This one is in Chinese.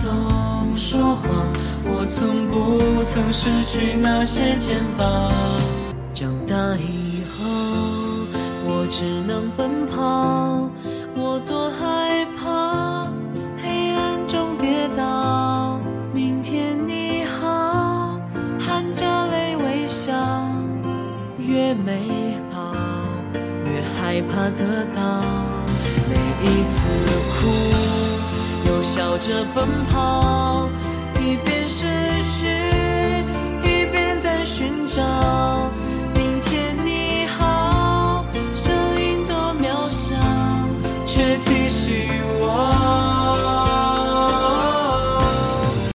总说谎，我曾不曾失去那些肩膀。长大以后，我只能奔跑，我多害怕黑暗中跌倒。明天你好，含着泪微笑，越美好越害怕得到。每一次，着奔跑，一边失去，一边在寻找。明天你好，声音多渺小，却听。